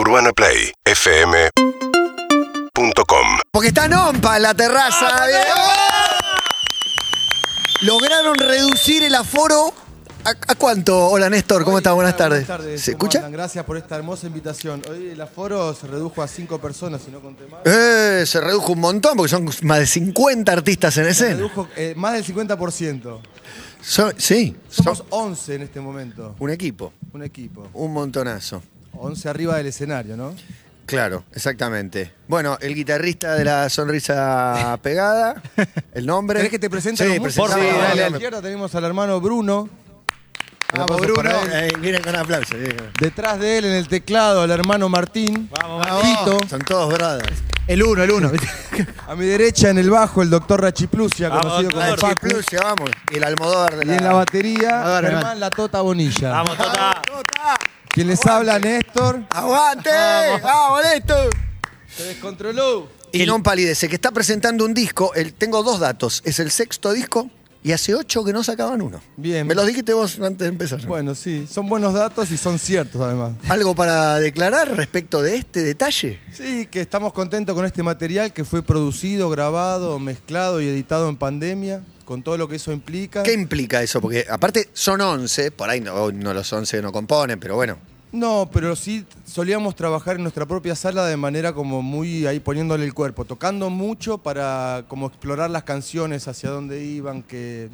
UrbanaPlayFM.com Porque está Nompa en la terraza. bien. Lograron reducir el aforo. ¿A, a cuánto? Hola Néstor, ¿cómo estás? Buenas tardes. Buenas tardes. ¿Se ¿Cómo escucha? andan? Gracias por esta hermosa invitación. Hoy el aforo se redujo a cinco personas, si no conté mal. Eh, se redujo un montón porque son más de 50 artistas en Se escena. redujo eh, más del 50%. Son- sí, Somos son 11 en este momento, un equipo, un equipo. un montonazo. 11 arriba del escenario, ¿no? Claro, exactamente. Bueno, el guitarrista de la sonrisa pegada, el nombre. ¿Querés que te presente Sí, Sí, dale, a la izquierda tenemos al hermano Bruno. Un Vamos, aplauso Bruno. Eh, miren con con- Detrás de él en el teclado al hermano Martín. Vamos, Tito. Son todos brothers. El uno, el uno. A mi derecha en el bajo el doctor Rachiplusia, Vamos, conocido como ya vamos. Y el Almodóvar de Y la... en la batería, Germán. La Tota Bonilla. Vamos, Tota. Quien les habla, Néstor. ¡Aguante! ¡Vamos, Néstor! Se descontroló. Y non palidece, que está presentando un disco. El, tengo dos datos. Es el sexto disco y hace ocho que no sacaban uno. Bien. Me los dijiste vos antes de empezar. Bueno, sí, son buenos datos y son ciertos además. ¿Algo para declarar respecto de este detalle? Sí, que estamos contentos con este material que fue producido, grabado, mezclado y editado en pandemia, con todo lo que eso implica. ¿Qué implica eso? Porque aparte son 11, por ahí no, no los 11 no componen, pero bueno. No, pero sí solíamos trabajar en nuestra propia sala de manera como muy ahí poniéndole el cuerpo, tocando mucho para como explorar las canciones, hacia dónde iban, que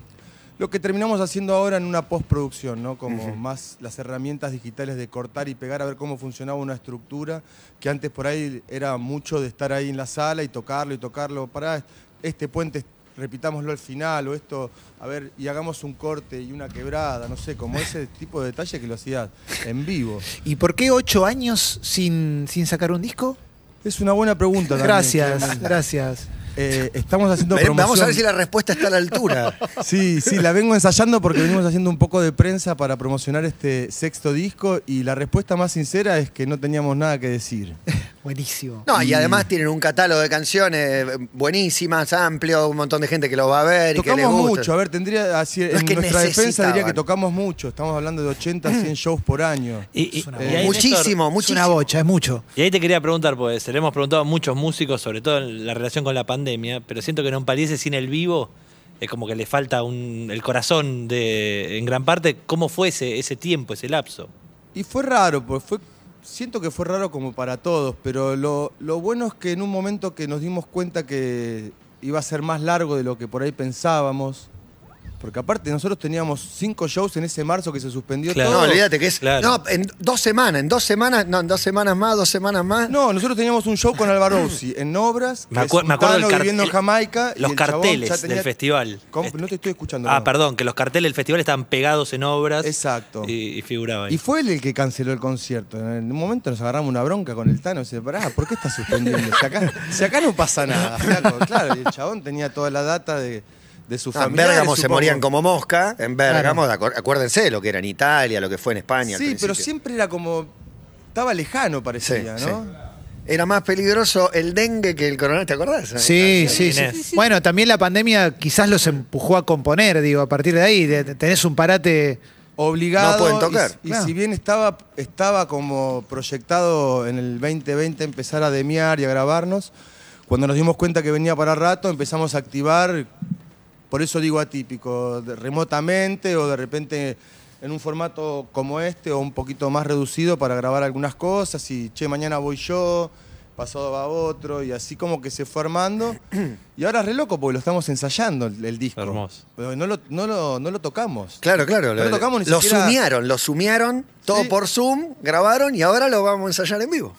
lo que terminamos haciendo ahora en una postproducción, ¿no? Como más las herramientas digitales de cortar y pegar a ver cómo funcionaba una estructura, que antes por ahí era mucho de estar ahí en la sala y tocarlo y tocarlo, para este puente repitámoslo al final o esto, a ver, y hagamos un corte y una quebrada, no sé, como ese tipo de detalle que lo hacías en vivo. ¿Y por qué ocho años sin, sin sacar un disco? Es una buena pregunta. también, Gracias, gracias. Eh, estamos haciendo promoción. Vamos a ver si la respuesta está a la altura. Sí, sí, la vengo ensayando porque venimos haciendo un poco de prensa para promocionar este sexto disco y la respuesta más sincera es que no teníamos nada que decir. Buenísimo. No, y además tienen un catálogo de canciones buenísimas, amplio, un montón de gente que lo va a ver y que les Tocamos gusta. mucho, a ver, tendría así, No es en que nuestra defensa diría que tocamos mucho, estamos hablando de 80, 100 shows por año. Y, y- Es una y ahí, Néstor, muchísimo, Es muchísimo. una bocha, es mucho. y ahí te quería preguntar, pues se le hemos preguntado a muchos músicos, sobre todo en la relación con la pandemia, pero siento que no parece sin el vivo, es como que le falta un, el corazón de, en gran parte. ¿Cómo fue ese, tiempo, ese lapso? Y fue raro, pues fue, siento que fue raro como para todos, pero lo, lo bueno es que en un momento que nos dimos cuenta que iba a ser más largo de lo que por ahí pensábamos, porque aparte nosotros teníamos cinco shows en ese marzo que se suspendió Claro. No, todo. olvídate que es. Claro. No, en dos semanas, en dos semanas, no, en dos semanas más, dos semanas más. No, nosotros teníamos un show con Alvaro Rossi en Obras, Me, es me acuerdo del viviendo en Jamaica. y Los el carteles tenía- del festival. ¿Cómo? Este- No te estoy escuchando. Ah, no. perdón, que los carteles del festival estaban pegados en obras. Exacto. Y, y figuraba ahí. Y fue él el que canceló el concierto. En un momento nos agarramos una bronca con el Tano. Y dice, pará, ¿por qué estás suspendiendo? Si acá, si acá no pasa nada, flaco. Claro, y el chabón tenía toda la data de, de su Ah, en familia. Bérgamo se morían como mosca. En Bérgamo, acu- acuérdense de lo que era en Italia, lo que fue en España. Sí, pero siempre era como... Estaba lejano, parecía, Sí, ¿no? sí. Era más peligroso el dengue que el coronavirus, ¿te acordás? Sí, sí, sí. Bueno, también la pandemia quizás los empujó a componer, digo, a partir de ahí, tenés un parate. obligado. No pueden tocar. Y, y Claro. si bien estaba, estaba como proyectado en el 2020 empezar a demiar y a grabarnos, cuando nos dimos cuenta que venía para rato, empezamos a activar, por eso digo atípico, de- remotamente o de repente en un formato como este o un poquito más reducido para grabar algunas cosas y, che, mañana voy yo, pasado va otro y así como que se fue armando. Y ahora es re loco porque lo estamos ensayando el, el disco. Hermoso. Pero no lo, no lo, no lo tocamos. Claro, claro. No lo tocamos ni lo siquiera- sumiaron, lo sumiaron, todo Sí. por Zoom, grabaron y ahora lo vamos a ensayar en vivo.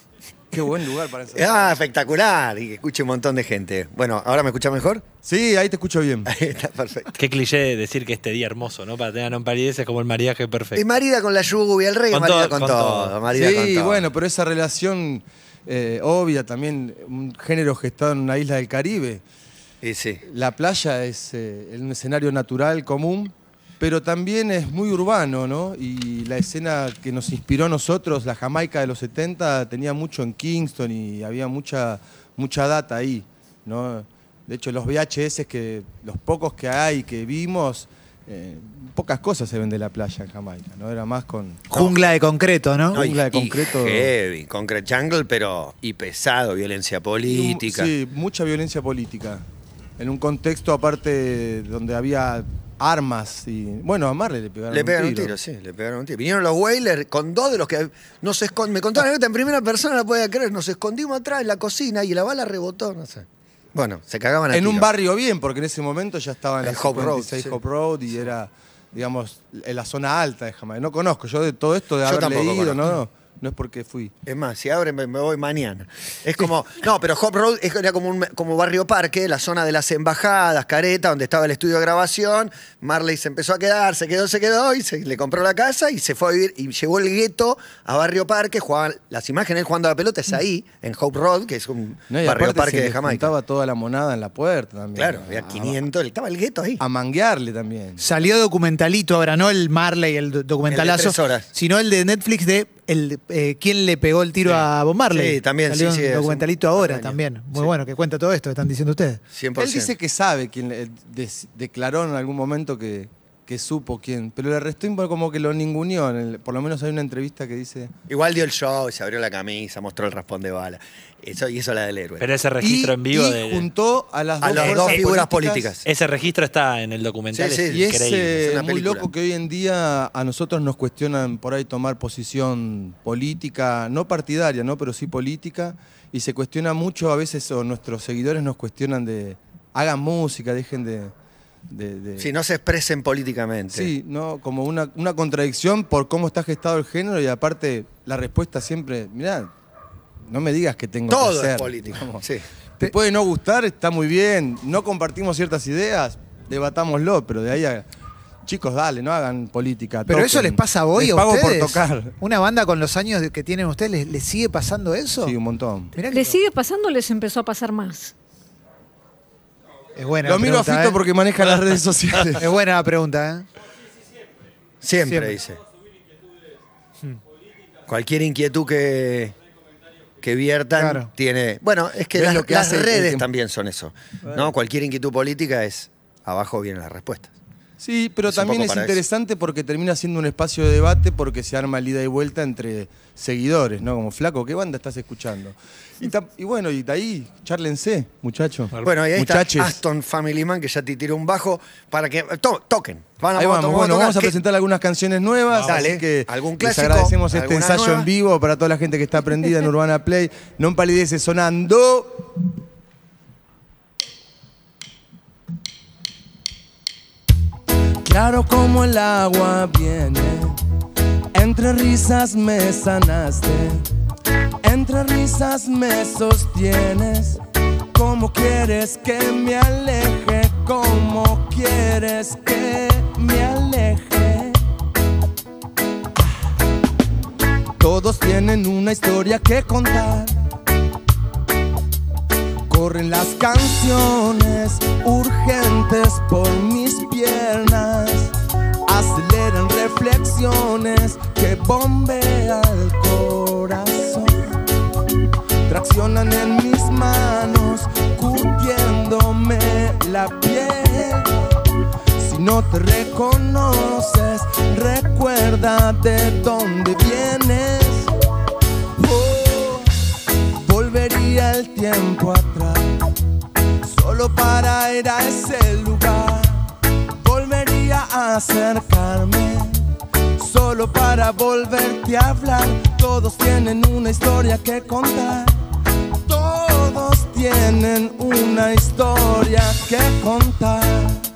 Qué buen lugar para ensayar. Ah, espectacular. Y que escuche un montón de gente. Bueno, ¿ahora me escucha mejor? Sí, ahí te escucho bien. Ahí está perfecto. Qué cliché decir que este día hermoso, ¿no? Para tener a non es como el mariaje perfecto. Y marida con la lluvia, el rey Con marida todo, con, con todo. todo. marida con Sí, todo. bueno, pero esa relación eh, obvia también, un género gestado en una isla del Caribe. Y sí. La playa es eh, un escenario natural, común, pero también es muy urbano, ¿no? Y la escena que nos inspiró a nosotros, la Jamaica de los 70, tenía mucho en Kingston y había mucha, mucha data ahí, ¿no? De hecho, los VHS, que, los pocos que hay que vimos, eh, pocas cosas se ven de la playa en Jamaica, ¿no? Era más con... Jungla de concreto, ¿no? No, y- Jungla de y concreto. heavy, concrete jungle, pero y pesado, violencia política. Sí, mucha violencia política. En un contexto aparte donde había armas y... Bueno, a Marley le pegaron Le pegaron un tiro. tiro, sí, le pegaron un tiro. Vinieron los Whalers con dos de los que nos escondimos. Me contaron en primera persona, no la podía creer. Nos escondimos atrás en la cocina y la bala rebotó, no sé. Bueno, se cagaban a En un barrio bien, porque en ese momento ya estaba en la Hope Road, 56 sí. Hope Road y era, digamos, en la zona alta de Jamaica. No conozco, yo de todo esto de Yo haber leído, conozco. no, no es porque fui. Es más, si abren me, me voy mañana. Es como, no, pero Hop Road es- era como un como barrio parque, la zona de las embajadas, careta, donde estaba el estudio de grabación. Marley se empezó a quedar, se quedó, se quedó y se, le compró la casa y se fue a vivir y llevó el gueto a barrio parque. Jugaban las imágenes él jugando a la pelota es ahí, en Hope Road, que es un No, barrio parque se de Jamaica. juntaba toda la monada en la puerta también. Claro, había A- 500, estaba el gueto ahí. A, manguearle también. Salió documentalito ahora, no el Marley, el do- documentalazo, El de tres horas. sino el de Netflix de el, eh, quién le pegó el tiro a Bob Marley. Sí, también, Salió sí, sí, un documentalito ahora también. Muy Sí. bueno, que cuenta todo esto que están diciendo ustedes. 100%. Él dice que sabe quién le- des- declaró en algún momento que, que supo quién, pero le restó como que lo ninguneó. por lo menos hay una entrevista que dice. Igual dio el show, se abrió la camisa, mostró el raspón de bala. Eso, y eso la del héroe. Pero ese registro y, en vivo y de. juntó a las A dos, dos figuras políticas. Ese registro está en el documental. Sí, sí. es Y es increíble. es una muy película. loco que hoy en día a nosotros nos cuestionan por ahí tomar posición política, no partidaria, ¿no? pero sí política, y se cuestiona mucho a veces, o nuestros seguidores nos cuestionan de, hagan música, dejen de... de- de- Si no se expresen políticamente. Sí, no, como una, una contradicción por cómo está gestado el género y aparte la respuesta siempre, mirá, no me digas que tengo Todo que hacer. es digamos. Sí. Te puede no gustar, está muy bien. No compartimos ciertas ideas, debatámoslo, pero de ahí a. Chicos, dale, no hagan política. Pero eso les pasa hoy Les a pago ustedes. por tocar. Una banda con los años que tienen ustedes, ¿les, les sigue pasando eso? Sí, un montón. Mirá que ¿Les sigue pasando o les empezó a pasar más? Es buena Lo la miro a pregunta, Fito ¿eh? porque maneja las redes sociales. Es buena la pregunta, ¿eh? Siempre, Siempre. dice. Cualquier inquietud que, que viertan Claro. tiene. Bueno, es que ¿Ves las, lo que las hace el redes también son eso. ¿no? Cualquier inquietud política es abajo vienen las respuestas. Sí, pero Es también es eso. interesante porque termina siendo un espacio de debate porque se arma el ida y vuelta entre seguidores, ¿no? Como flaco, ¿qué banda estás escuchando? Y, bueno, y de ahí, charlense, muchachos. Bueno, y ahí Muchaches. está Aston Family Man, que ya te tiró un bajo para que. to- toquen. Van Ahí vamos, vamos, a bueno, tocar. vamos a ¿Qué- presentar algunas canciones nuevas. Dale, así que algún les clásico, agradecemos este ensayo nueva. en vivo para toda la gente que está prendida en Urbana Play. No empalidece sonando. Claro como el agua viene, entre risas me sanaste, entre risas me sostienes. ¿Cómo quieres que me aleje? ¿Cómo quieres que me aleje? Todos tienen una historia que contar. Corren las canciones urgentes por mis piernas. Aceleran reflexiones que bombean el corazón. Traccionan en mis manos, curtiéndome la piel. Si no te reconoces, recuerda de dónde vienes. Oh, volvería el tiempo atrás, solo para ir a ese lugar. Acercarme, solo para volverte a hablar. Todos tienen una historia que contar. Todos tienen una historia que contar.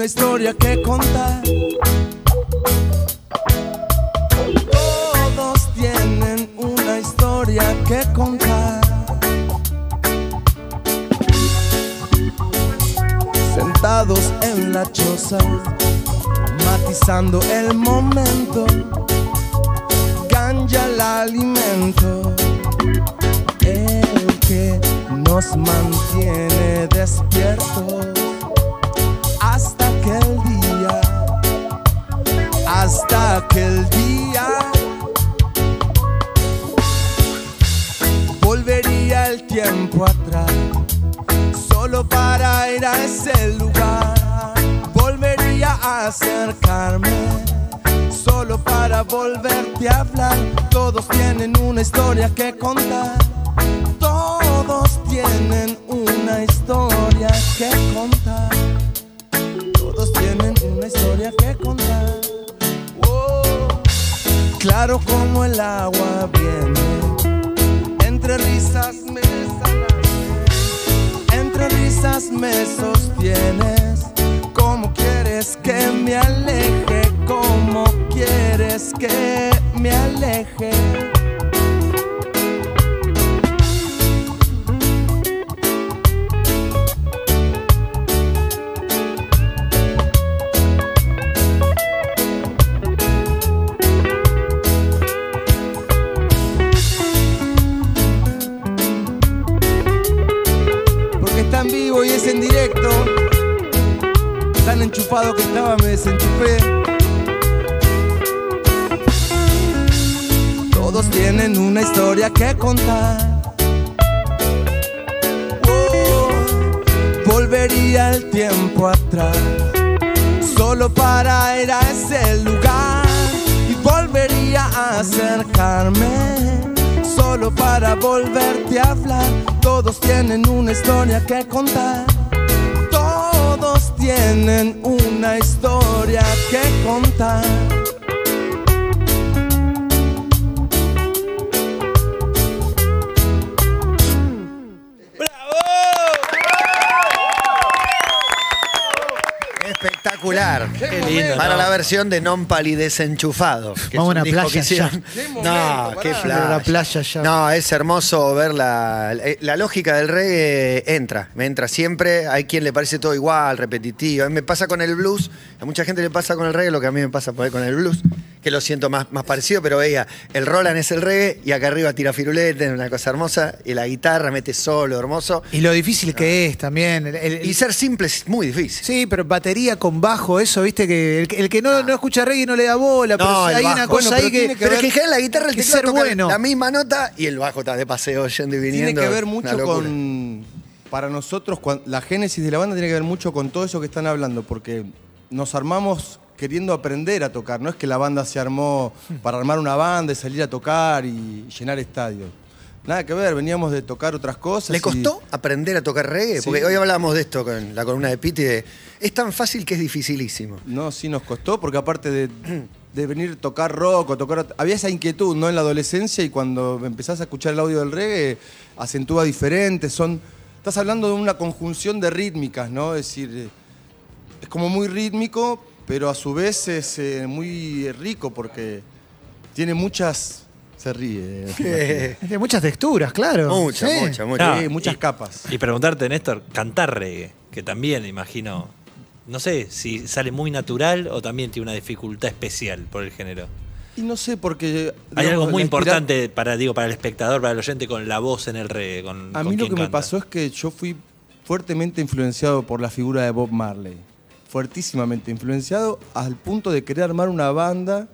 Una historia que contar. Todos tienen una historia que contar. Sentados en la choza, matizando el momento, ganja el alimento, el que nos mantiene despiertos aquel día. Volvería el tiempo atrás, solo para ir a ese lugar. Volvería a acercarme, solo para volverte a hablar. Todos tienen una historia que contar. Todos tienen una historia que contar. Todos tienen una historia que contar claro como el agua viene. Entre risas me. Entre risas me sostienes. ¿Cómo quieres que me aleje? ¿Cómo quieres que me aleje? Todos tienen una historia que contar. Oh, volvería el tiempo atrás, solo para ir a ese lugar. Y volvería a acercarme, solo para volverte a hablar. Todos tienen una historia que contar. Tienen una historia que contar. Espectacular. Qué lindo. Para ¿no? la versión de Non Palidez Enchufado. que Vamos es un a una disco que playa hicieron- No, qué pará. playa. La playa ya. No, es hermoso ver la, la lógica del reggae entra, me entra siempre. Hay quien le parece todo igual, repetitivo. A mí me pasa con el blues, a mucha gente le pasa con el reggae lo que a mí me pasa por ahí con el blues, que lo siento más, más parecido, pero veía, el Roland es el reggae y acá arriba tira firulete, una cosa hermosa, y la guitarra mete solo, hermoso. Y lo difícil que es también. el- el- Y ser simple es muy difícil. Sí, pero batería con bajo, eso, viste, que el, que- el que no, no escucha reggae no le da bola, pero No, hay bajo. una Bueno, cosa pero ahí que. tiene Pero es que en general la guitarra, el que ser toca bueno. la misma nota y el bajo está de paseo yendo y viniendo. Tiene que ver mucho con. Para nosotros, la génesis de la banda tiene que ver mucho con todo eso que están hablando, porque nos armamos queriendo aprender a tocar. No es que la banda se armó para armar una banda y salir a tocar y llenar estadios. Nada que ver, veníamos de tocar otras cosas. ¿Le y- costó aprender a tocar reggae? Sí. Porque hoy hablábamos de esto con la columna de Piti, de es tan fácil que es dificilísimo. No, sí nos costó, porque aparte de, de venir a tocar rock o tocar... Había esa inquietud, ¿no? En la adolescencia y cuando empezás a escuchar el audio del reggae, acentúa diferente, son... Estás hablando de una conjunción de rítmicas, ¿no? Es decir, es como muy rítmico, pero a su vez es eh, muy rico porque tiene muchas... Se ríe. eh. Tiene muchas texturas, claro. Mucha, Sí. mucha, mucha. Ah, Sí, muchas y- capas. Y preguntarte, Néstor, cantar reggae, que también imagino, no sé si sale muy natural o también tiene una dificultad especial por el género. Y no sé, porque... Hay digamos, algo muy la inspira- importante para, digo, para el espectador, para el oyente, con la voz en el reggae. Con, A con mí lo quien que me canta. pasó es que yo fui fuertemente influenciado por la figura de Bob Marley. Fuertísimamente influenciado al punto de querer armar una banda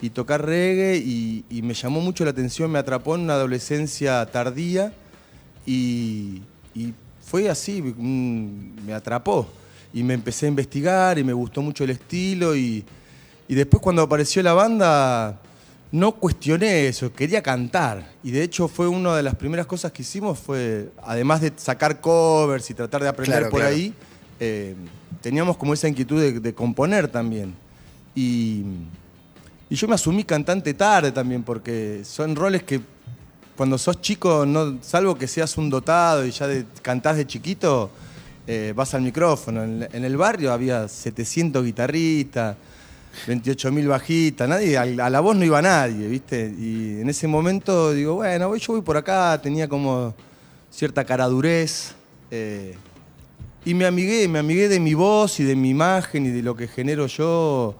y tocar reggae y, y me llamó mucho la atención, me atrapó en una adolescencia tardía y, y fue así, me atrapó. Y me empecé a investigar y me gustó mucho el estilo y, y después cuando apareció la banda no cuestioné eso, quería cantar. Y de hecho fue una de las primeras cosas que hicimos, fue, además de sacar covers y tratar de aprender Claro, por claro. ahí, eh, teníamos como esa inquietud de, componer también. Y, yo me asumí cantante tarde también, porque son roles que cuando sos chico, no, salvo que seas un dotado y ya de, cantás de chiquito, eh, vas al micrófono. En, el barrio había 700 guitarristas, 28.000 bajistas, nadie, a, la voz no iba nadie, ¿viste? Y en ese momento digo, bueno, yo voy por acá, tenía como cierta caradurez. eh, y me amigué, me amigué de mi voz y de mi imagen y de lo que genero yo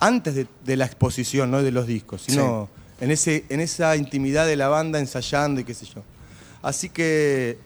antes de, de la exposición, no de los discos, sino en, ese, en esa intimidad de la banda ensayando y qué sé yo. Así que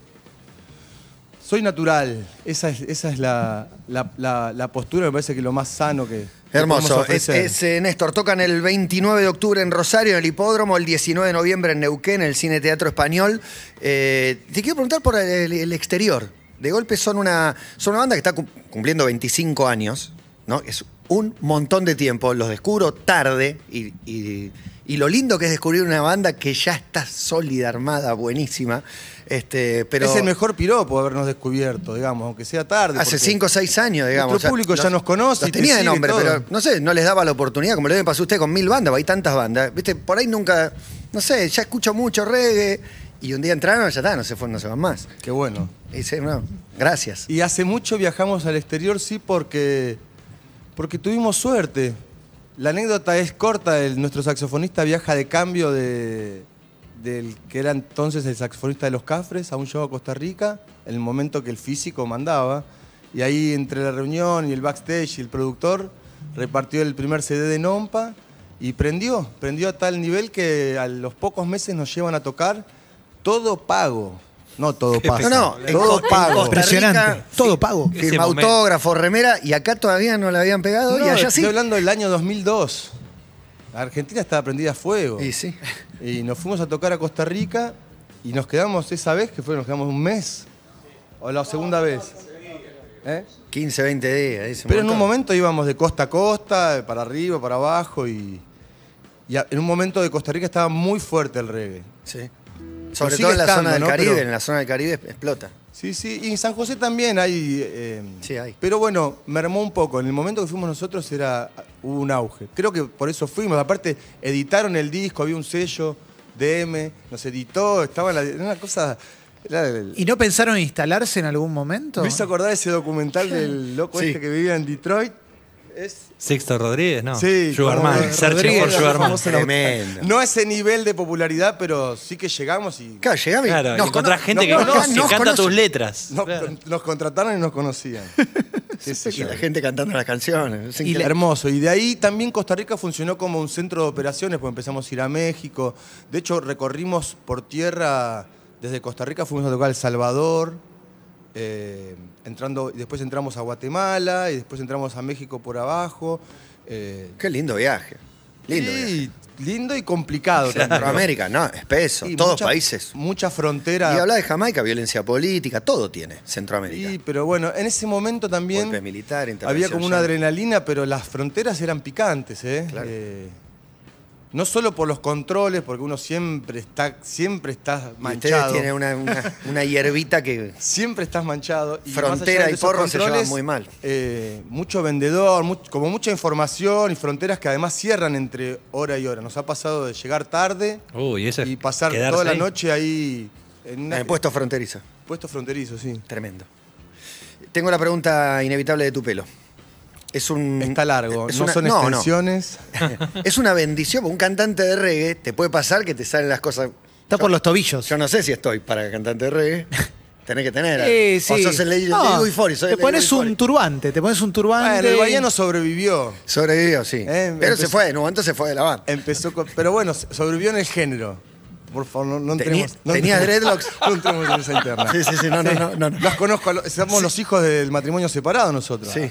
soy natural, esa es, esa es la, la- la- la postura, me parece que lo más sano que... Hermoso. Es, es, eh, Néstor, tocan el 29 de octubre en Rosario, en el Hipódromo, el 19 de noviembre en Neuquén, en el Cine Teatro Español. Eh, te quiero preguntar por el, el exterior De golpe son una, son una banda que está cum- cumpliendo 25 años, ¿no? Es un montón de tiempo. Los descubro tarde y, y- y lo lindo que es descubrir una banda que ya está sólida, armada, buenísima. Este, pero es el mejor piropo habernos descubierto, digamos, aunque sea tarde. Hace porque 5 o 6 años, digamos. Nuestro público ya nos conoce Los tenía de nombre, todo. pero no sé, no les daba la oportunidad, como le debe pasar a usted con mil bandas, hay tantas bandas. Viste, por ahí nunca, no sé, ya escucho mucho reggae y un día entraron, ya está, no se fueron, no se van más. Qué bueno. Y dice, no, gracias. Y hace mucho viajamos al exterior, sí, porque, porque tuvimos suerte. La anécdota es corta, el- nuestro saxofonista viaja de cambio de, del que era entonces el saxofonista de los Cafres a un show a Costa Rica, en el momento que el físico mandaba. Y ahí entre la reunión y el backstage y el productor repartió el primer CD de Nompa y prendió, prendió a tal nivel que a los pocos meses nos llevan a tocar todo pago. No todo pago. No, no, todo en pago. Costa Impresionante. Rica, Todo pago. Ese Firma momento. autógrafo, remera, y acá todavía no la habían pegado, No, y allá estoy sí. hablando del año 2002. Argentina estaba prendida a fuego. Y sí. Y nos fuimos a tocar a Costa Rica y nos quedamos esa vez, que fue, nos quedamos un mes. O la segunda vez. ¿Eh? 15, 20 días. Pero en un momento íbamos de costa a costa, para arriba, para abajo y, y en un momento de Costa Rica estaba muy fuerte el reggae. Sí. Sobre todo en la estando, zona del ¿no? Caribe, Pero- en la zona del Caribe explota. Sí, sí, y en San José también hay... eh, Sí, hay. Pero bueno, mermó un poco. En el momento que fuimos nosotros era hubo un auge. Creo que por eso fuimos. Aparte, editaron el disco, había un sello, DM, nos editó, estaba en la... era una cosa... el- ¿Y no pensaron instalarse en algún momento? me hizo acordar ese documental del loco Sí. este que vivía en Detroit. Es, Sixto Rodríguez, ¿no? Sí, Sugarman. Searching Rodríguez, for Sugarman. Tremendo. No a ese nivel de popularidad, pero sí que llegamos y Claro, llegamos y Claro, nos encontrás cono- gente que, nos que nos canta tus letras. nos, Claro. nos contrataron y nos conocían. Qué sé Y la gente cantando las canciones. es increíble. Hermoso. Y de ahí también Costa Rica funcionó como un centro de operaciones, porque empezamos a ir a México. De hecho, recorrimos por tierra, desde Costa Rica fuimos a tocar El Salvador, eh, entrando, y después entramos a Guatemala, y después entramos a México por abajo. eh, Qué lindo viaje. Lindo viaje. sí, lindo y complicado. Centroamérica, no, espeso. Sí, todos mucha- países. Mucha frontera. Y habla de Jamaica, violencia política, todo tiene Centroamérica. Sí, pero bueno, en ese momento también Golpe militar, había como una ya. adrenalina, pero las fronteras eran picantes, ¿eh? Claro. Eh, no solo por los controles, porque uno siempre está, siempre está Y ustedes manchado. tienen una, una, una hierbita que. Siempre estás manchado. Y Frontera y esos porro se llevan controles, muy mal. eh, mucho vendedor, much- como mucha información y fronteras que además cierran entre hora y hora. Nos ha pasado de llegar tarde y pasar toda la ahí. noche ahí en una- En el puesto fronterizo. puesto fronterizo, sí. Tremendo. Tengo la pregunta inevitable de tu pelo. Es un. Está largo, es no una- son no, no. extensiones. Es una bendición. Un cantante de reggae te puede pasar que te salen las cosas. Está por los tobillos. Yo no sé si estoy para cantante de reggae. Tenés que tener. Eh, sí. O sos el Lady, No, sos te pones un turbante, te pones un turbante. Bueno, el Bahiano sobrevivió. Sobrevivió, sí. Eh, Pero se fue, en un momento se fue de la banda. Empezó con- pero bueno, sobrevivió en el género. Por favor, no, no Tenía- entremos. no tenía entremos- dreadlocks. No entremos en esa interna. Sí, sí, sí, no, no, no, no, no. Los conozco, somos los hijos del matrimonio separado nosotros. Sí.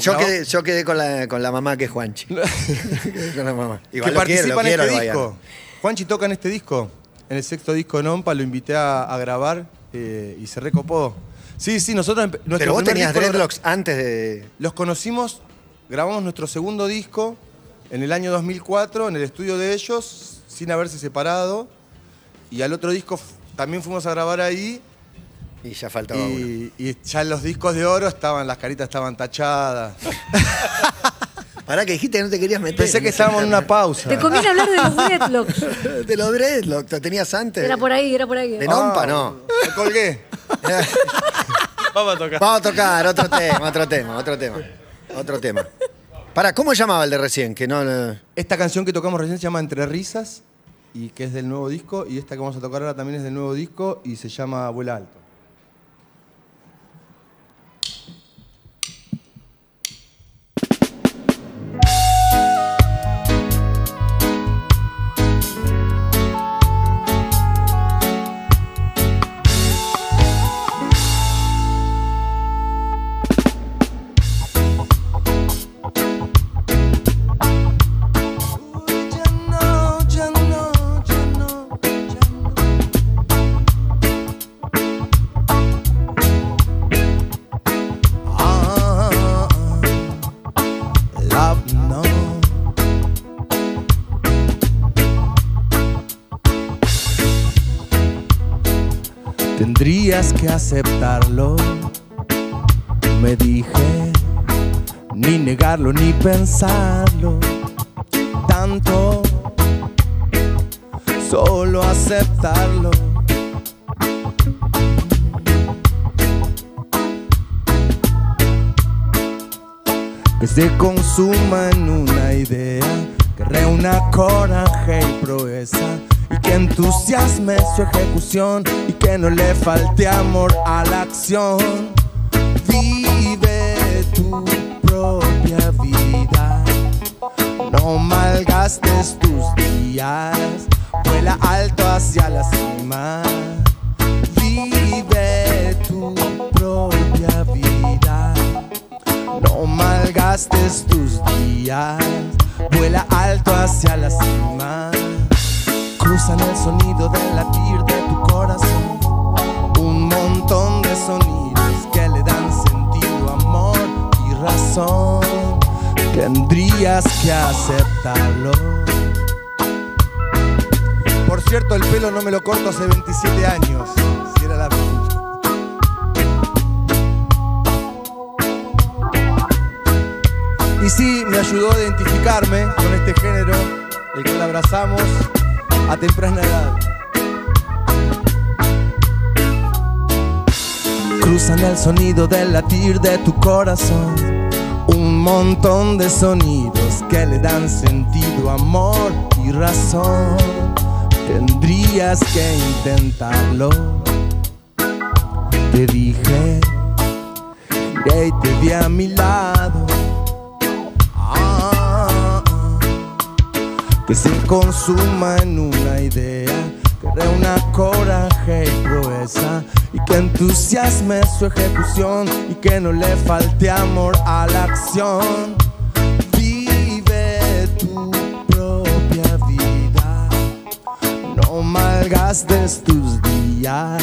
Yo quedé, yo quedé con, la, con la mamá que es Juanchi. Quedé con la mamá. que lo quiero, lo participa en quiero este disco. Juanchi toca en este disco. En el sexto disco de Nompa lo invité a, a grabar eh, y se recopó. Sí, sí, nosotros. Pero vos tenías dreadlocks antes de. Los conocimos, grabamos nuestro segundo disco en el año 2004 en el estudio de ellos, sin haberse separado. Y al otro disco también fuimos a grabar ahí. Y ya faltaba uno. Y, y ya los discos de oro estaban, las caritas estaban tachadas. Pará que dijiste que no te querías meter. Pensé que estábamos en una pausa. Te conviene hablar de los dreadlocks. De los dreadlocks, ¿lo tenías antes? Era por ahí, era por ahí. De Nompa, no. Me colgué. Vamos a tocar. Vamos a tocar otro tema, otro tema, otro tema. Otro tema. Pará, ¿cómo llamaba el de recién? Que no. no- Esta canción que tocamos recién se llama Entre Risas y que es del nuevo disco. Y esta que vamos a tocar ahora también es del nuevo disco y se llama Vuela Alto. Aceptarlo, me dije, ni negarlo ni pensarlo. Tanto, solo aceptarlo. que se consuma en una idea que reúna coraje y proeza y que entusiasme su ejecución y que no le falte amor a la acción. Vive tu propia vida, no malgastes tus días, vuela alto hacia la cima. Vive tu propia vida. No malgastes tus días, vuela alto hacia la cima. Cruzan el sonido del latir de tu corazón, un montón de sonidos que le dan sentido, amor y razón. Tendrías que aceptarlo. Por cierto, el pelo no me lo corto hace 27 años, si era la. Y sí, me ayudó a identificarme con este género, el cual abrazamos a temprana edad. Cruzan el sonido del latir de tu corazón, un montón de sonidos que le dan sentido, amor y razón. Tendrías que intentarlo. Te dije, y te vi a mi lado. Que se consuma en una idea, que reúna coraje y proeza y que entusiasme su ejecución y que no le falte amor a la acción. Vive tu propia vida, no malgastes tus días,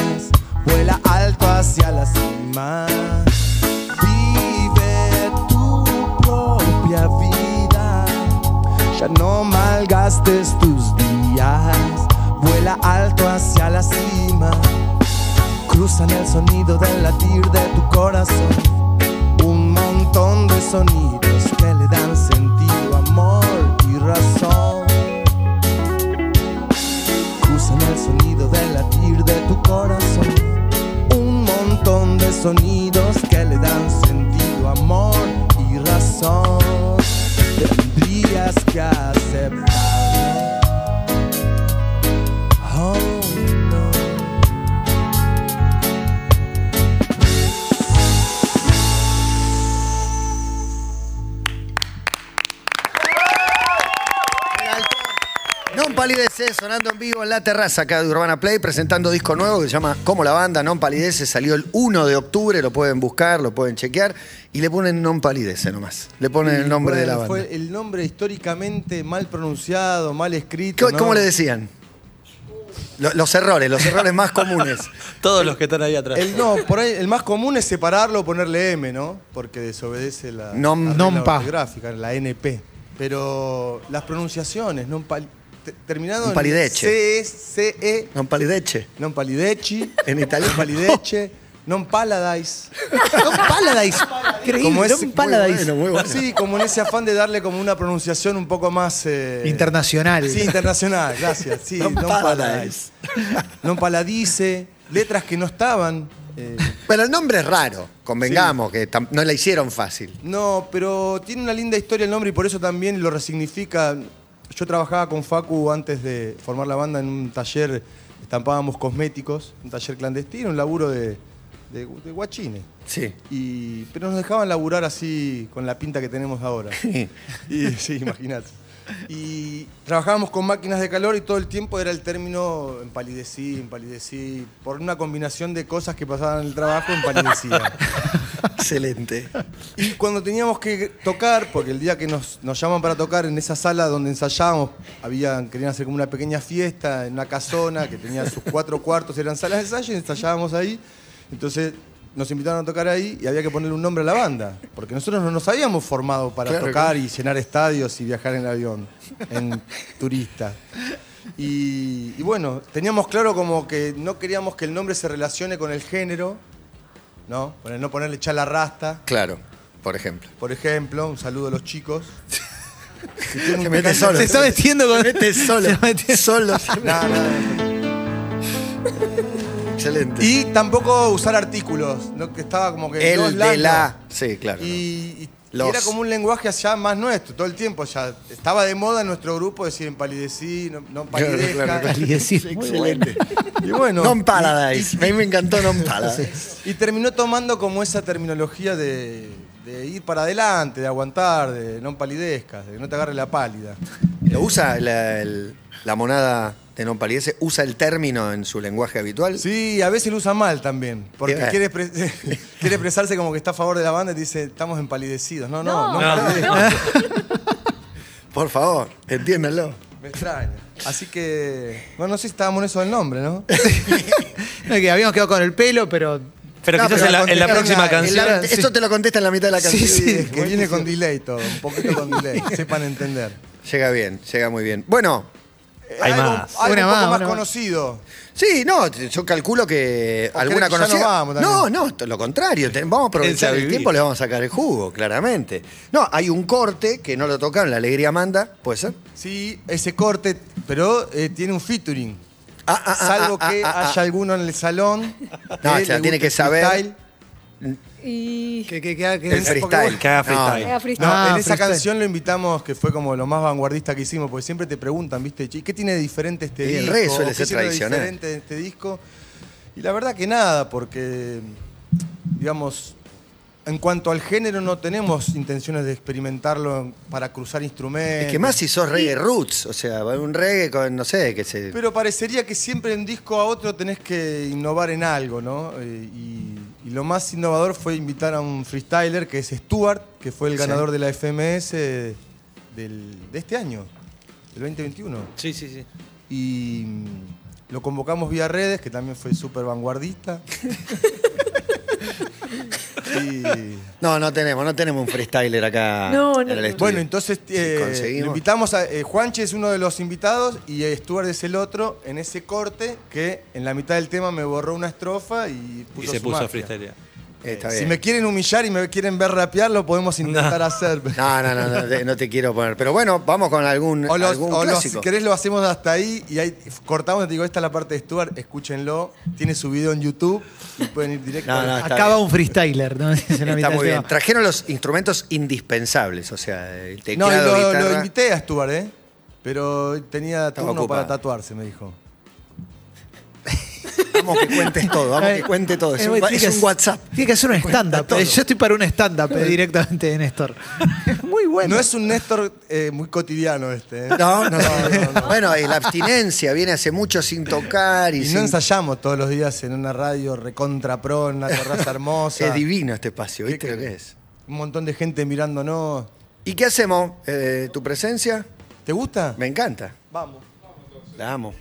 vuela alto hacia la cima. Ya no malgastes tus días, vuela alto hacia la cima. Cruzan el sonido del latir de tu corazón, un montón de sonidos que le dan sentido, amor y razón. Cruzan el sonido del latir de tu corazón, un montón de sonidos que le dan sentido, amor y razón. Tendrías que sonando en vivo en la terraza acá de Urbana Play, presentando disco nuevo que se llama Como la banda, Non Palidece, salió el 1 de octubre, lo pueden buscar, lo pueden chequear, y le ponen Non Palidece nomás. Le ponen el nombre de la banda. Fue el nombre históricamente mal pronunciado, mal escrito. ¿Cómo, ¿no? cómo le decían? Lo- Los errores, los errores más comunes. Todos los que están ahí atrás. El, no, por ahí el más común es separarlo o ponerle M, ¿no? Porque desobedece la, Nom- la ortográfica, la NP. Pero las pronunciaciones, non pal- terminado palideche. en C, C, E, Non Palideche. non palideci, En italiano. non palideche, non paladise. Non Paladise. Increíble, ese- non Paladise. bueno, muy bueno. Sí, como en ese afán de darle como una pronunciación un poco más... eh, Internacional. Sí, internacional, gracias. Sí, Non non, paladise. paladise. Non paladice, letras que no estaban. eh, Pero el nombre es raro, convengamos, que no la hicieron fácil. no, pero tiene una linda historia el nombre y por eso también lo resignifica. Yo trabajaba con Facu antes de formar la banda en un taller, estampábamos cosméticos, un taller clandestino, un laburo de, de, de guachines. Sí. Y, pero nos dejaban laburar así con la pinta que tenemos ahora. Y sí, imagínate. Y trabajábamos con máquinas de calor y todo el tiempo era el término empalidecí, empalidecí, por una combinación de cosas que pasaban en el trabajo, empalidecía. Excelente. Y cuando teníamos que tocar, porque el día que nos, nos llaman para tocar en esa sala donde ensayábamos, habían, querían hacer como una pequeña fiesta en una casona que tenía sus cuatro cuartos, eran salas de ensayo y ensayábamos ahí. Entonces nos invitaron a tocar ahí y había que ponerle un nombre a la banda, porque nosotros no nos habíamos formado para Claro, tocar y llenar estadios y viajar en avión, en turista. Y, y bueno, teníamos claro como que no queríamos que el nombre se relacione con el género, ¿no? Para no ponerle echar la rasta, Claro, por ejemplo. por ejemplo. Un saludo a los chicos. Que tienen un Se mete solo. Se está metiendo con. Se mete solo. Se mete- Solo. No, no. Excelente. Y tampoco usar artículos, ¿no? que estaba como que el de la. Sí, claro. Y, y- y era como un lenguaje allá más nuestro, todo el tiempo ya. Estaba de moda en nuestro grupo decir empalidecí, no, no Claro, empalidezca. claro. Excelente. Y bueno. Non y- Paradise. y- a mí me encantó Non Paradise. Y terminó tomando como esa terminología de, de ir para adelante, de aguantar, de no palidezcas, de que no te agarre la pálida. ¿Lo usa la, el- la monada de Non Palidece? ¿Usa el término en su lenguaje habitual? Sí, a veces lo usa mal también, porque Bien. quiere, expre- quiere expresarse como que está a favor de la banda y dice, estamos empalidecidos. No, no, no, No, no. Por favor, entiéndanlo. Me extraña. Así que, bueno, no sé si estábamos en eso del nombre, ¿no? No, que habíamos quedado con el pelo, pero. Pero No, quizás pero en, la, en la contesta- próxima en canción. la- sí. Eso te lo contesta en la mitad de la canción. Sí, sí. Es que viene con delay todo, un poquito con delay, sepan entender. Llega bien, llega muy bien. Bueno, Hay algo, más. algo Una un poco más, más una más. conocido. sí, no, yo calculo que ¿O alguna creen que ya conocida. nos vamos también? no, no, lo contrario. te- vamos a aprovechar el vivir. tiempo, le vamos a sacar el jugo, claramente. No, hay un corte que no lo tocaron, la alegría manda, ¿puede ser? Sí, ese corte, pero eh, tiene un featuring. Ah, ah, ah, Salvo ah, que ah, ah, haya ah. alguno en el salón. No, que se la le tiene guste que el saber. freestyle. Y. Que, que, que- que- El freestyle. Que haga No, freestyle. Haga No, freestyle. Ah, en esa freestyle. canción lo invitamos, que fue como lo más vanguardista que hicimos, porque siempre te preguntan, ¿viste? "Che, ¿Qué tiene de diferente este Y el disco? re suele ¿Qué ser tiene de tradicional. diferente de este disco? Y la verdad que nada, porque, digamos, en cuanto al género no tenemos intenciones de experimentarlo para cruzar instrumentos. Es que más si sos reggae roots, o sea, un reggae con, no sé, que se. Pero parecería que siempre de un disco a otro tenés que innovar en algo, ¿no? Eh, y, y lo más innovador fue invitar a un freestyler que es Stuart, que fue el Sí. ganador de la FMS del- de este año, del 2021. Sí, sí, sí. Y mm, lo convocamos vía redes, que también fue súper vanguardista. y, No, no tenemos, no tenemos un freestyler acá No, no, en el bueno, entonces eh, lo invitamos a. eh, Juanche es uno de los invitados y eh, Stuart es el otro en ese corte que en la mitad del tema me borró una estrofa y Y puso se su puso a Si me quieren humillar y me quieren ver rapear, lo podemos intentar hacer. No, no, no, no te, no te quiero poner. Pero bueno, vamos con algún, O, los- algún o los- clásico. si querés lo hacemos hasta ahí y ahí cortamos, te digo, esta es la parte de Stuart, escúchenlo, tiene su video en YouTube y pueden ir directo. No, no, Acaba bien. un freestyler, ¿no? Es Está muy bien. Trajeron los instrumentos indispensables, o sea, el No, y teclado, lo, lo guitarra. invité a Stuart, ¿eh? Pero tenía Estaba turno para tatuarse, me dijo. Vamos que cuentes todo, vamos que cuente todo. Es Eh, un, es WhatsApp. Tiene que hacer un stand-up. Eh, Yo estoy para un stand-up eh, directamente de Néstor. Muy bueno. No es un Néstor eh, muy cotidiano este, ¿eh? No, no, no, Bueno, y la abstinencia viene hace mucho sin tocar y, Y sin- no ensayamos todos los días en una radio recontra pro, en una terraza hermosa. Es divino este espacio, ¿Qué ¿viste lo que es? Un montón de gente mirándonos. ¿Y qué hacemos? Eh, ¿Tu presencia? ¿Te gusta? Me encanta. Vamos. La amo.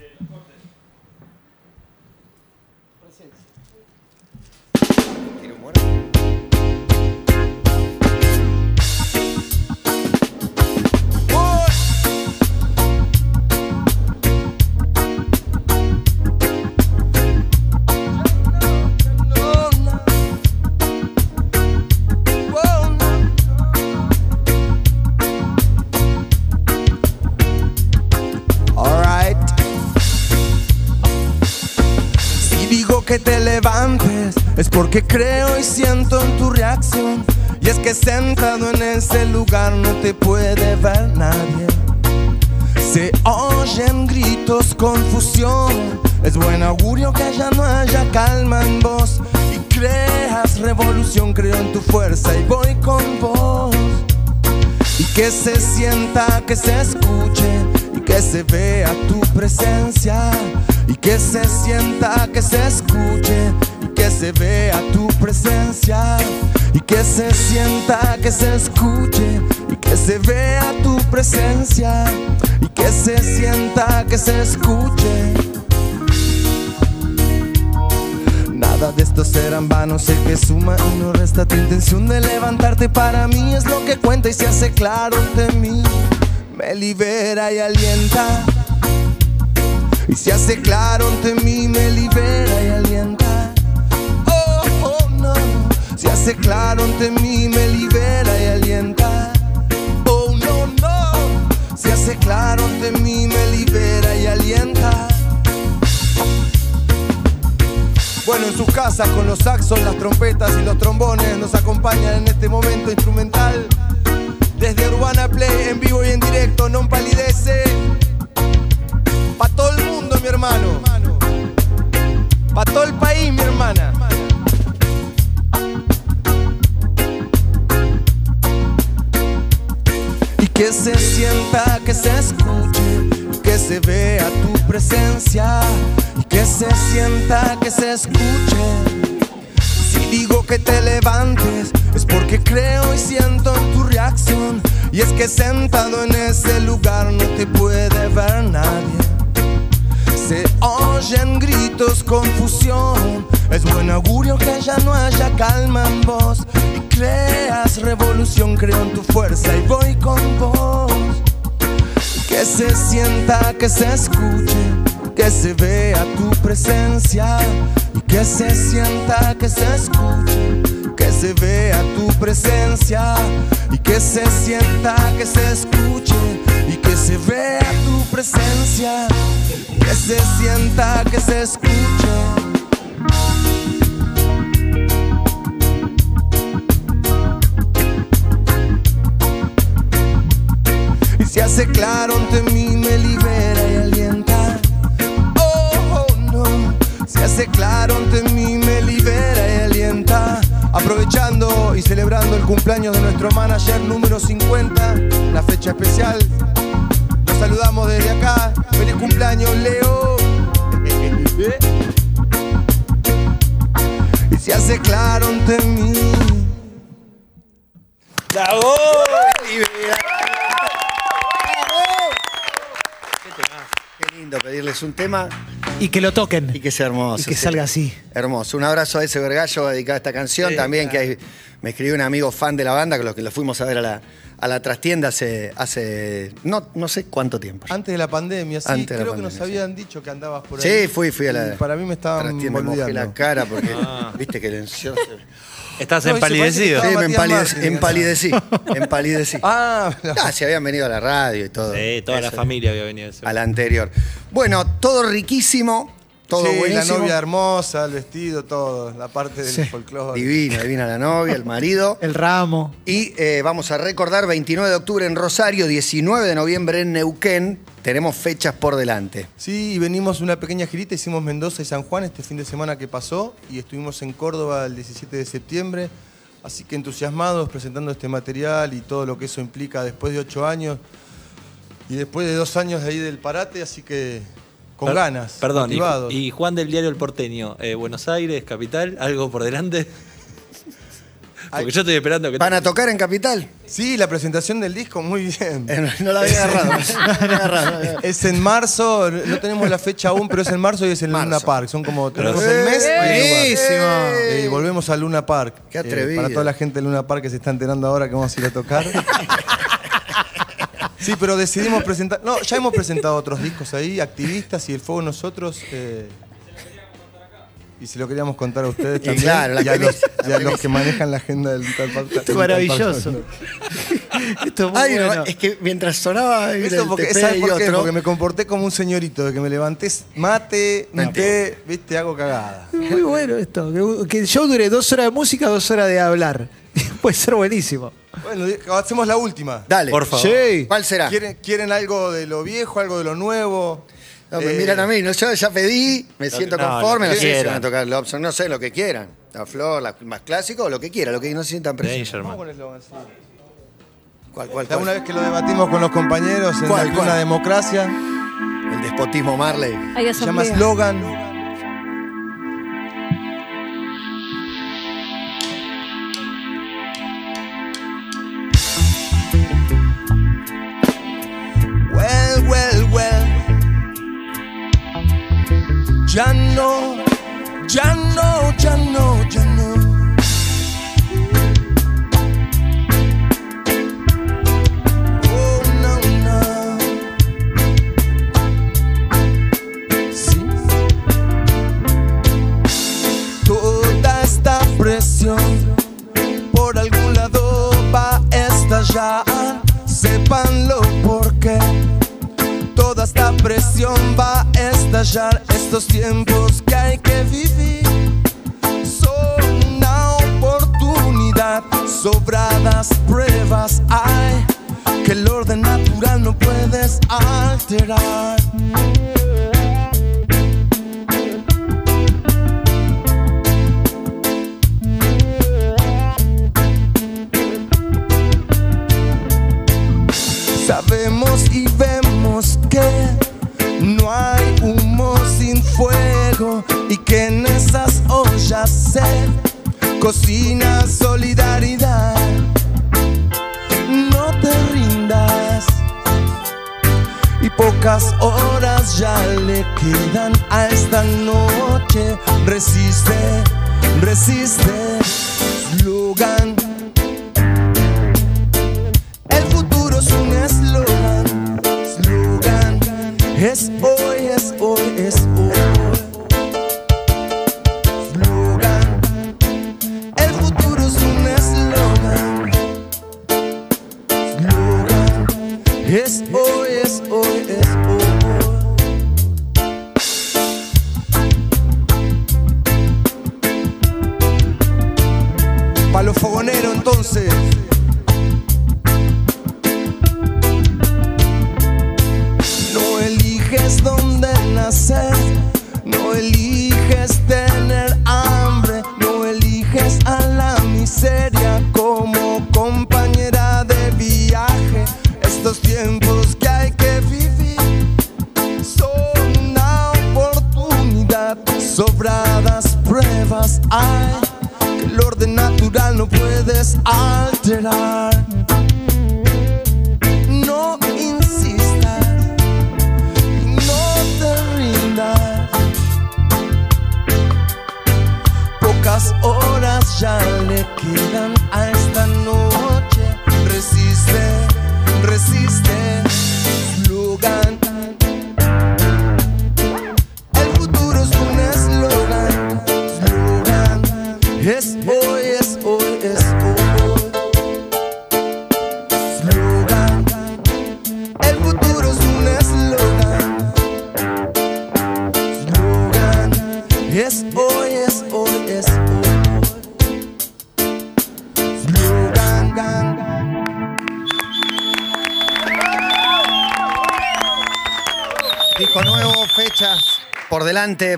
Es porque creo y siento en tu reacción. Y es que sentado en ese lugar no te puede ver nadie. Se oyen gritos, confusión. Es buen augurio que ya no haya calma en vos. Y creas revolución, creo en tu fuerza y voy con vos. Y que se sienta, que se escuche y que se vea tu presencia. Y que se sienta, que se escuche que se vea tu presencia. Y que se sienta, que se escuche y que se vea tu presencia. Y que se sienta, que se escuche. Nada de esto será en vano, sé que suma y no resta tu intención de levantarte para mí es lo que cuenta y se hace claro ante mí. Me libera y alienta. Y se hace claro ante mí, me libera y alienta. Se hace claro ante mí, me libera y alienta. Oh, no, no. Se hace claro ante mí, me libera y alienta. Bueno, en sus casas con los saxos, las trompetas y los trombones nos acompañan en este momento instrumental. Desde Urbana Play, en vivo y en directo, no palidece. Pa' todo el mundo, mi hermano. Pa' todo el país, mi hermana. Que se sienta, que se escuche, que se vea tu presencia. Que se sienta, que se escuche. Si digo que te levantes, es porque creo y siento en tu reacción. Y es que sentado en ese lugar no te puede ver nadie. Se oyen gritos, confusión. Es buen augurio que ya no haya calma en vos. Y creas revolución, creo en tu fuerza y voy con vos. Que se sienta, que se escuche, que se vea tu presencia. Y que se sienta, que se escuche, que se vea tu presencia. Y que se sienta, que se escuche, y que se vea tu presencia. Que se sienta, que se escuche. Y se hace claro ante mí, me libera y alienta. Oh, oh, no. Se hace claro ante mí, me libera y alienta. Aprovechando y celebrando el cumpleaños de nuestro manager número 50, la fecha especial. Saludamos desde acá. Feliz cumpleaños, Leo. Y se hace claro ante mí. ¡Bravo! Qué lindo pedirles un tema Y que lo toquen. y que sea hermoso. Y que sí. salga así. Hermoso. Un abrazo a ese vergallo dedicado a esta canción. Sí, También que hay- me escribió un amigo fan de la banda, con los que lo fuimos a ver a la, a la trastienda hace, hace no, no sé cuánto tiempo. Antes de la pandemia, sí, Antes de la creo que nos sí. habían dicho que andabas por ahí. Sí, fui, fui a la. Y Para mí me estaban trastienda, me mojé la cara porque, Ah. viste que el encierro Estás No, empalidecido. Sí, me Martín, empalidecí. empalidecí. Ah, Ah, se habían venido a la radio y todo. Sí, toda la familia había venido. A la anterior. Bueno, todo riquísimo, todo sí, buenísimo. la novia hermosa, el vestido, todo, la parte del Sí. folclore. Divina, divina la novia, el marido. El ramo. Y eh, vamos a recordar 29 de octubre en Rosario, 19 de noviembre en Neuquén. Tenemos fechas por delante. Sí, y venimos una pequeña girita, hicimos Mendoza y San Juan este fin de semana que pasó y estuvimos en Córdoba el 17 de septiembre. Así que entusiasmados presentando este material y todo lo que eso implica después de ocho años y después de dos años de ahí del parate, así que con Per- ganas, Perdón, y, motivados. y Juan del diario El Porteño, eh, Buenos Aires, capital, algo por delante. Porque yo estoy esperando que. ¿Van a tocar en Capital? Sí, la presentación del disco, muy bien. Eh, no la había agarrado. No la había agarrado. Es en marzo, no tenemos la fecha aún, pero es en marzo y es en Marzo. Luna Park. Son como tenemos el mes. Buenísimo. Eh, y volvemos a Luna Park. Qué Eh, atrevido. para toda la gente de Luna Park que se está enterando ahora que vamos a ir a tocar. Sí, pero decidimos presentar. No, ya hemos presentado otros discos ahí, activistas y el fuego nosotros. eh, y si lo queríamos contar a ustedes Y también. claro, la y a, los, y a los que manejan la agenda del Tal Esto es maravilloso. Esto es muy Ay, no, bueno. es que mientras sonaba el Esto porque, ¿sabes y por qué? otro, Porque me comporté como un señorito, de que me levanté mate, No viste, hago cagada. Muy bueno esto. Que, que el show dure dos horas de música, dos horas de hablar. Puede ser buenísimo. Bueno, hacemos la última. Dale. Por favor. Sí. ¿Cuál será? ¿Quieren, quieren algo de lo viejo, algo de lo nuevo? No, me Eh, miran a mí, no, yo ya pedí, me siento no, conforme, no sé si van a tocar Lobson, no sé, lo que quieran. La flor, la más clásico, lo que quieran, lo que no se sientan presionados. Con el. ¿Cuál, cuál, cuál? una vez que lo debatimos con los compañeros en ¿Cuál, la cuál? Democracia, El despotismo Marley. Se llama. Slogan. ya no, ya no, ya no, ya no. Oh, no, no. Sí. Toda esta presión por algún lado va a estallar. Sépanlo presión va a estallar. Estos tiempos que hay que vivir son una oportunidad. Sobradas pruebas hay que el orden natural no puedes alterar. Cocina solidaridad. No te rindas y pocas horas ya le quedan a esta noche. Resiste, resiste, slogan.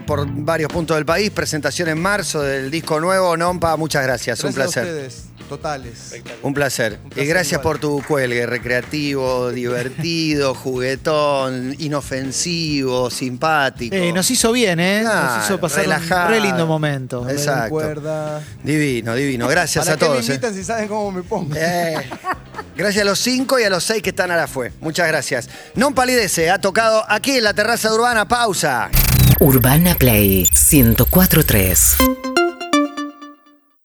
Por varios puntos del país. Presentación en marzo del disco nuevo. Nompa, muchas gracias. un Gracias a placer. ustedes, totales. Un placer. Un placer y gracias igual. por tu cuelgue. Recreativo, divertido, juguetón, inofensivo, simpático. Eh, nos hizo bien, ¿eh? Claro, nos hizo pasar relajado. un re lindo momento. Exacto. Cuerda. Divino, divino. Gracias ¿Para a qué todos. me eh. invitan si saben cómo me pongo? Eh, gracias a los cinco y a los seis que están a la fue. Muchas gracias. Non palidece, ha tocado aquí en la terraza de urbana. Pausa. Urbana Play 1043.